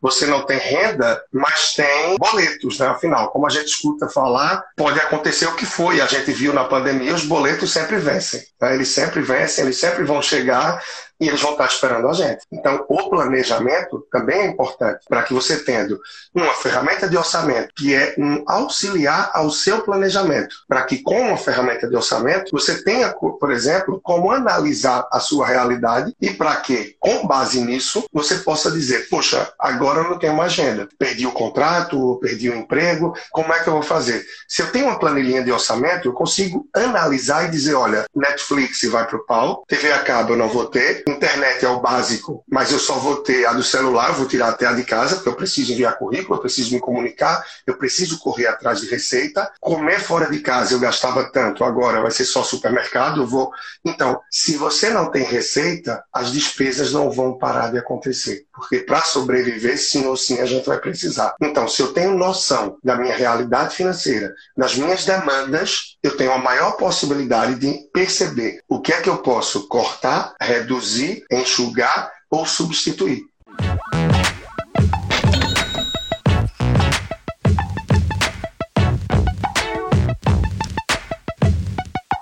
você não tem renda, mas tem boletos, né? Afinal, como a gente escuta falar, pode acontecer o que foi. A gente viu na pandemia, os boletos sempre vencem. Né? Eles sempre vencem, eles sempre vão chegar e eles vão estar esperando a gente. Então, o planejamento também é importante para que você tendo uma ferramenta de orçamento que é um auxiliar ao seu planejamento, para que com uma ferramenta de orçamento você tenha, por exemplo, como analisar a sua realidade e para que, com base nisso, você possa dizer, poxa, agora eu não tenho mais agenda, perdi o contrato, perdi o emprego, como é que eu vou fazer? Se eu tenho uma planilhinha de orçamento, eu consigo analisar e dizer, olha, Netflix vai para o pau, TV a cabo eu não vou ter, internet é o básico, mas eu só vou ter a do celular, vou tirar até a de casa, porque eu preciso enviar currículo, eu preciso me comunicar, eu preciso correr atrás de receita. Comer fora de casa eu gastava tanto, agora vai ser só supermercado, eu vou. Então, se você não tem receita, as despesas não vão parar de acontecer, porque para sobreviver, sim ou sim, a gente vai precisar. Então, se eu tenho noção da minha realidade financeira, das minhas demandas, eu tenho a maior possibilidade de perceber o que é que eu posso cortar, reduzir, enxugar ou substituir.